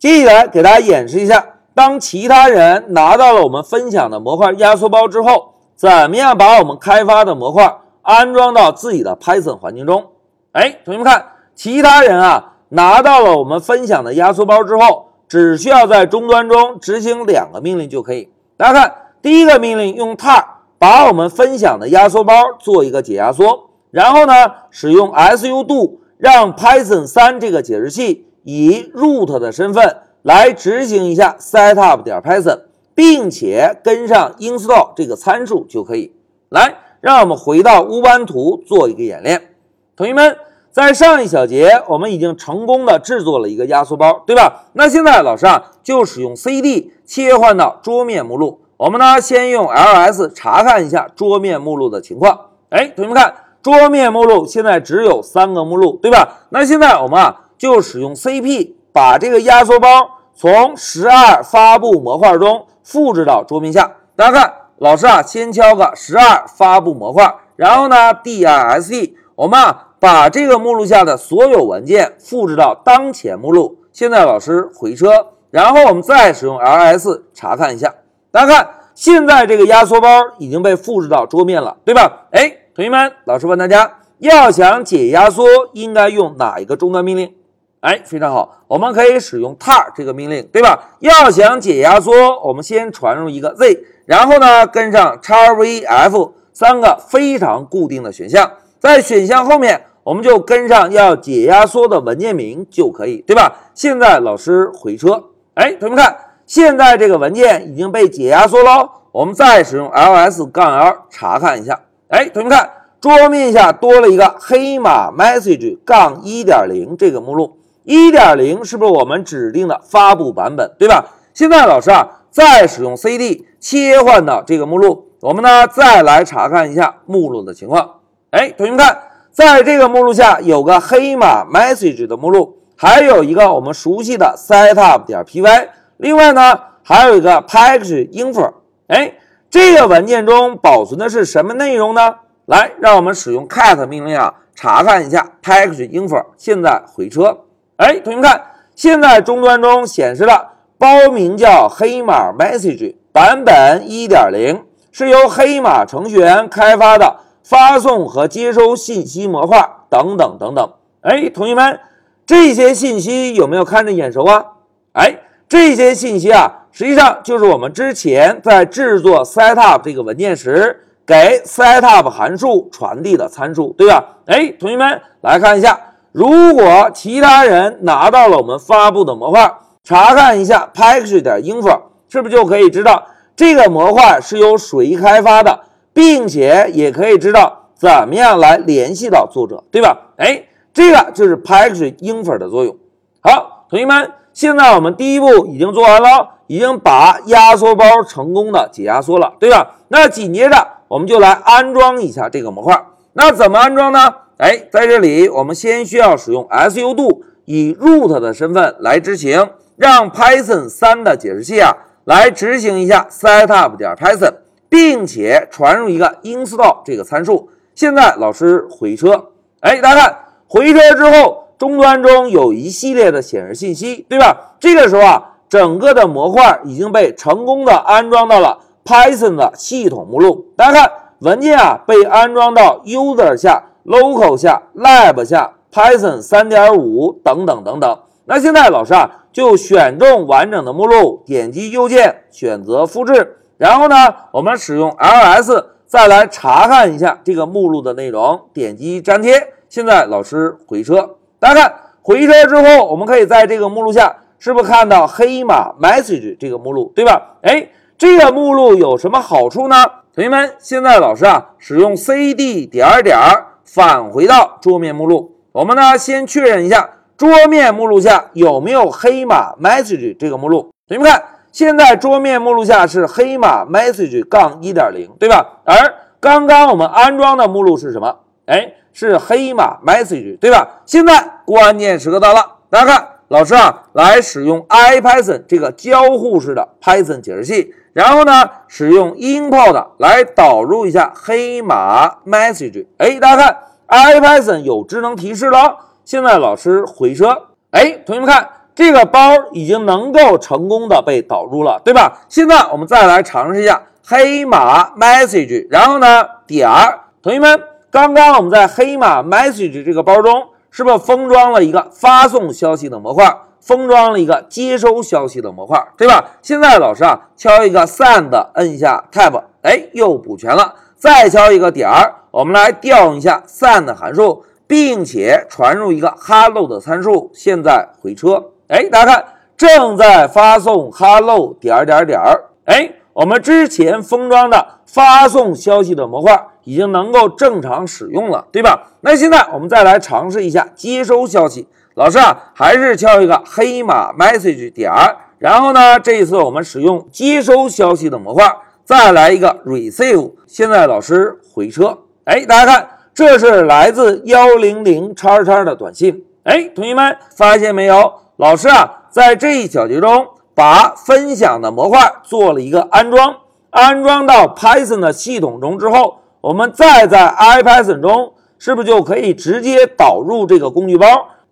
接下来给大家演示一下，当其他人拿到了我们分享的模块压缩包之后，怎么样把我们开发的模块安装到自己的 Python 环境中？哎，同学们看，其他人啊拿到了我们分享的压缩包之后，只需要在终端中执行两个命令就可以。大家看，第一个命令用 tar 把我们分享的压缩包做一个解压缩，然后呢，使用 sudo 让 Python 三这个解释器。以 root 的身份来执行一下 setup 点 Python，并且跟上 install 这个参数就可以。来，让我们回到乌班图做一个演练。同学们，在上一小节我们已经成功的制作了一个压缩包，对吧？那现在老师啊就使用 cd 切换到桌面目录。我们呢先用 ls 查看一下桌面目录的情况。哎，同学们看，桌面目录现在只有三个目录，对吧？那现在我们啊。就使用 CP 把这个压缩包从十二发布模块中复制到桌面下。大家看，老师啊，先敲个十二发布模块，然后呢，DIST，我们啊把这个目录下的所有文件复制到当前目录。现在老师回车，然后我们再使用 LS 查看一下。大家看，现在这个压缩包已经被复制到桌面了，对吧？哎，同学们，老师问大家，要想解压缩，应该用哪一个终端命令？哎，非常好，我们可以使用 tar 这个命令，对吧？要想解压缩，我们先传入一个 z，然后呢跟上 xvf 三个非常固定的选项，在选项后面我们就跟上要解压缩的文件名就可以，对吧？现在老师回车，哎，同学们看，现在这个文件已经被解压缩喽。我们再使用 ls 杠 l 查看一下，哎，同学们看，桌面下多了一个黑马 message 杠一点零这个目录。一点零是不是我们指定的发布版本，对吧？现在老师啊，再使用 cd 切换到这个目录，我们呢再来查看一下目录的情况。哎，同学们看，在这个目录下有个黑马 message 的目录，还有一个我们熟悉的 setup 点 py，另外呢还有一个 package info。哎，这个文件中保存的是什么内容呢？来，让我们使用 cat 命令啊，查看一下 package info。现在回车。哎，同学们看，现在终端中显示了包名叫黑马 message 版本一点零，是由黑马程序员开发的发送和接收信息模块等等等等。哎，同学们，这些信息有没有看着眼熟啊？哎，这些信息啊，实际上就是我们之前在制作 setup 这个文件时给 setup 函数传递的参数，对吧？哎，同学们来看一下。如果其他人拿到了我们发布的模块，查看一下 package 点 info，是不是就可以知道这个模块是由谁开发的，并且也可以知道怎么样来联系到作者，对吧？哎，这个就是 package info 的作用。好，同学们，现在我们第一步已经做完了，已经把压缩包成功的解压缩了，对吧？那紧接着我们就来安装一下这个模块。那怎么安装呢？哎，在这里我们先需要使用 sudo 以 root 的身份来执行，让 Python 三的解释器啊来执行一下 setup 点 Python，并且传入一个 install 这个参数。现在老师回车，哎，大家看回车之后，终端中有一系列的显示信息，对吧？这个时候啊，整个的模块已经被成功的安装到了 Python 的系统目录。大家看文件啊被安装到 user 下。Local 下，lab 下，Python 三点五等等等等。那现在老师啊，就选中完整的目录，点击右键选择复制，然后呢，我们使用 ls 再来查看一下这个目录的内容，点击粘贴。现在老师回车，大家看回车之后，我们可以在这个目录下，是不是看到黑马 message 这个目录，对吧？哎，这个目录有什么好处呢？同学们，现在老师啊，使用 cd 点点儿。返回到桌面目录，我们呢先确认一下桌面目录下有没有黑马 message 这个目录。同学们看，现在桌面目录下是黑马 message 杠一点零，对吧？而刚刚我们安装的目录是什么？哎，是黑马 message，对吧？现在关键时刻到了，大家看，老师啊，来使用 IPython 这个交互式的 Python 解释器，然后呢，使用 import 来导入一下黑马 message。哎，大家看，IPython 有智能提示了。现在老师回车，哎，同学们看，这个包已经能够成功的被导入了，对吧？现在我们再来尝试一下黑马 message，然后呢点儿，同学们，刚刚我们在黑马 message 这个包中是不是封装了一个发送消息的模块，封装了一个接收消息的模块，对吧？现在老师啊敲一个 send，摁一下 tab，哎，又补全了。再敲一个点儿，我们来调用一下 send 函数，并且传入一个 hello 的参数，现在回车。哎，大家看，正在发送 hello 点点点儿。哎，我们之前封装的发送消息的模块已经能够正常使用了，对吧？那现在我们再来尝试一下接收消息。老师啊，还是敲一个黑马 message 点儿，然后呢，这一次我们使用接收消息的模块，再来一个 receive。现在老师回车。哎，大家看，这是来自幺零零叉叉的短信。哎，同学们发现没有？老师啊，在这一小节中，把分享的模块做了一个安装，安装到 Python 的系统中之后，我们再在 IPython 中，是不是就可以直接导入这个工具包，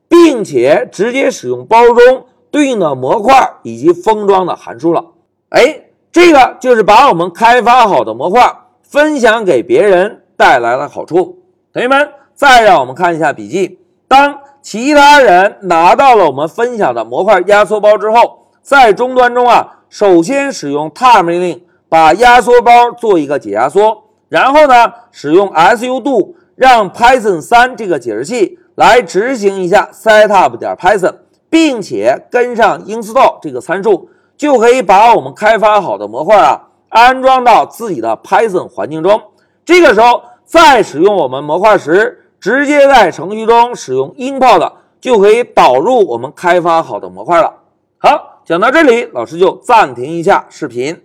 并且直接使用包中对应的模块以及封装的函数了？哎，这个就是把我们开发好的模块分享给别人带来了好处。同学们，再让我们看一下笔记，当。其他人拿到了我们分享的模块压缩包之后，在终端中啊，首先使用 tar 命令把压缩包做一个解压缩，然后呢，使用 sudo 让 Python 三这个解释器来执行一下 setup 点 Python，并且跟上 install 这个参数，就可以把我们开发好的模块啊安装到自己的 Python 环境中。这个时候再使用我们模块时。直接在程序中使用 import 就可以导入我们开发好的模块了。好，讲到这里，老师就暂停一下视频。